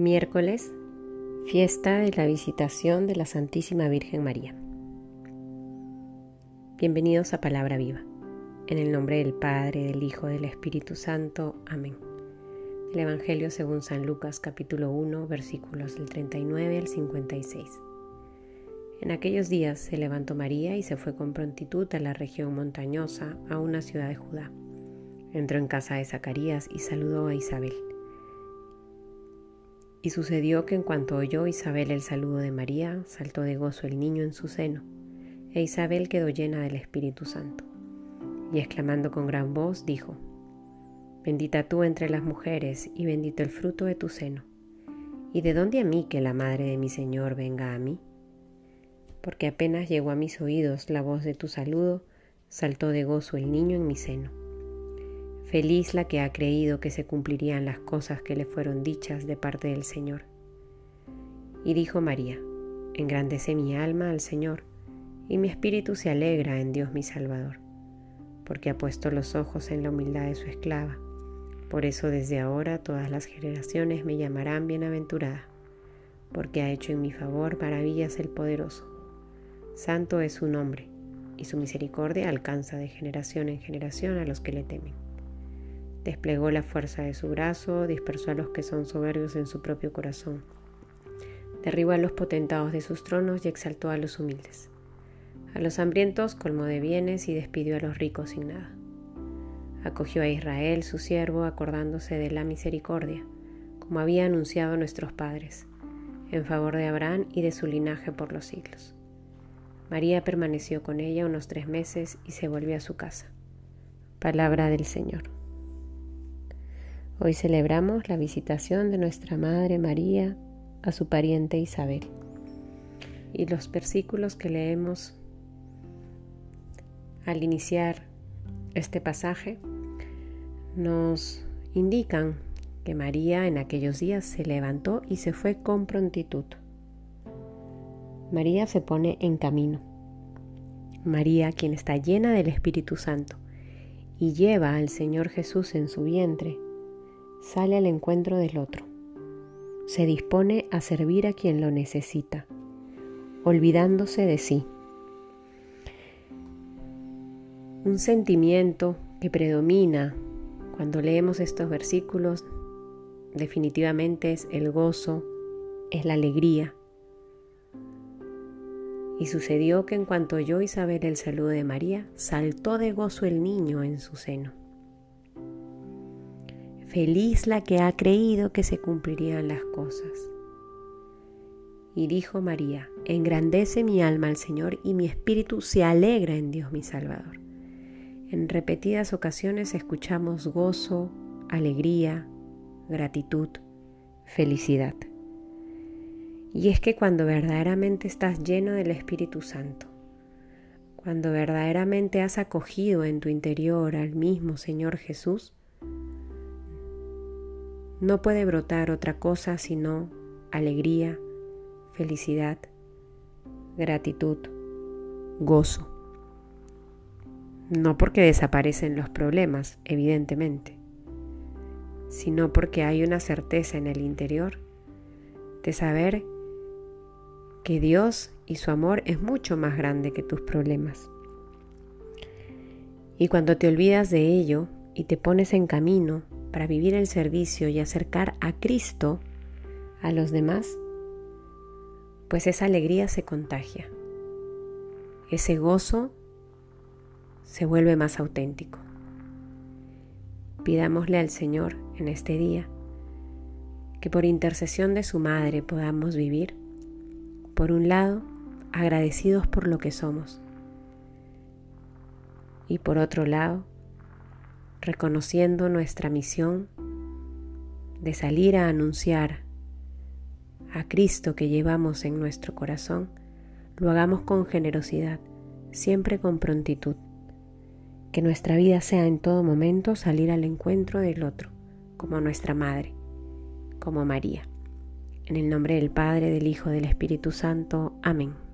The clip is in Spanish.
Miércoles, fiesta de la visitación de la Santísima Virgen María. Bienvenidos a Palabra Viva. En el nombre del Padre, del Hijo, del Espíritu Santo. Amén. El Evangelio según San Lucas capítulo 1 versículos del 39 al 56. En aquellos días se levantó María y se fue con prontitud a la región montañosa, a una ciudad de Judá. Entró en casa de Zacarías y saludó a Isabel. Y sucedió que en cuanto oyó Isabel el saludo de María, saltó de gozo el niño en su seno, e Isabel quedó llena del Espíritu Santo. Y exclamando con gran voz, dijo, Bendita tú entre las mujeres, y bendito el fruto de tu seno. ¿Y de dónde a mí que la madre de mi Señor venga a mí? Porque apenas llegó a mis oídos la voz de tu saludo, saltó de gozo el niño en mi seno. Feliz la que ha creído que se cumplirían las cosas que le fueron dichas de parte del Señor. Y dijo María, engrandece mi alma al Señor, y mi espíritu se alegra en Dios mi Salvador, porque ha puesto los ojos en la humildad de su esclava. Por eso desde ahora todas las generaciones me llamarán bienaventurada, porque ha hecho en mi favor maravillas el poderoso. Santo es su nombre, y su misericordia alcanza de generación en generación a los que le temen. Desplegó la fuerza de su brazo, dispersó a los que son soberbios en su propio corazón. Derribó a los potentados de sus tronos y exaltó a los humildes. A los hambrientos colmó de bienes y despidió a los ricos sin nada. Acogió a Israel, su siervo, acordándose de la misericordia, como había anunciado nuestros padres, en favor de Abraham y de su linaje por los siglos. María permaneció con ella unos tres meses y se volvió a su casa. Palabra del Señor. Hoy celebramos la visitación de nuestra Madre María a su pariente Isabel. Y los versículos que leemos al iniciar este pasaje nos indican que María en aquellos días se levantó y se fue con prontitud. María se pone en camino. María, quien está llena del Espíritu Santo y lleva al Señor Jesús en su vientre, sale al encuentro del otro. Se dispone a servir a quien lo necesita, olvidándose de sí. Un sentimiento que predomina cuando leemos estos versículos definitivamente es el gozo, es la alegría. Y sucedió que en cuanto oyó Isabel el saludo de María, saltó de gozo el niño en su seno. Feliz la que ha creído que se cumplirían las cosas. Y dijo María, engrandece mi alma al Señor y mi espíritu se alegra en Dios mi Salvador. En repetidas ocasiones escuchamos gozo, alegría, gratitud, felicidad. Y es que cuando verdaderamente estás lleno del Espíritu Santo, cuando verdaderamente has acogido en tu interior al mismo Señor Jesús, no puede brotar otra cosa sino alegría, felicidad, gratitud, gozo. No porque desaparecen los problemas, evidentemente, sino porque hay una certeza en el interior de saber que Dios y su amor es mucho más grande que tus problemas. Y cuando te olvidas de ello y te pones en camino para vivir el servicio y acercar a Cristo a los demás, pues esa alegría se contagia. Ese gozo se vuelve más auténtico. Pidámosle al Señor en este día que por intercesión de su Madre podamos vivir, por un lado, agradecidos por lo que somos y por otro lado, reconociendo nuestra misión de salir a anunciar a Cristo que llevamos en nuestro corazón, lo hagamos con generosidad, siempre con prontitud. Que nuestra vida sea en todo momento salir al encuentro del otro, como nuestra Madre, como María. En el nombre del Padre, del Hijo, del Espíritu Santo. Amén.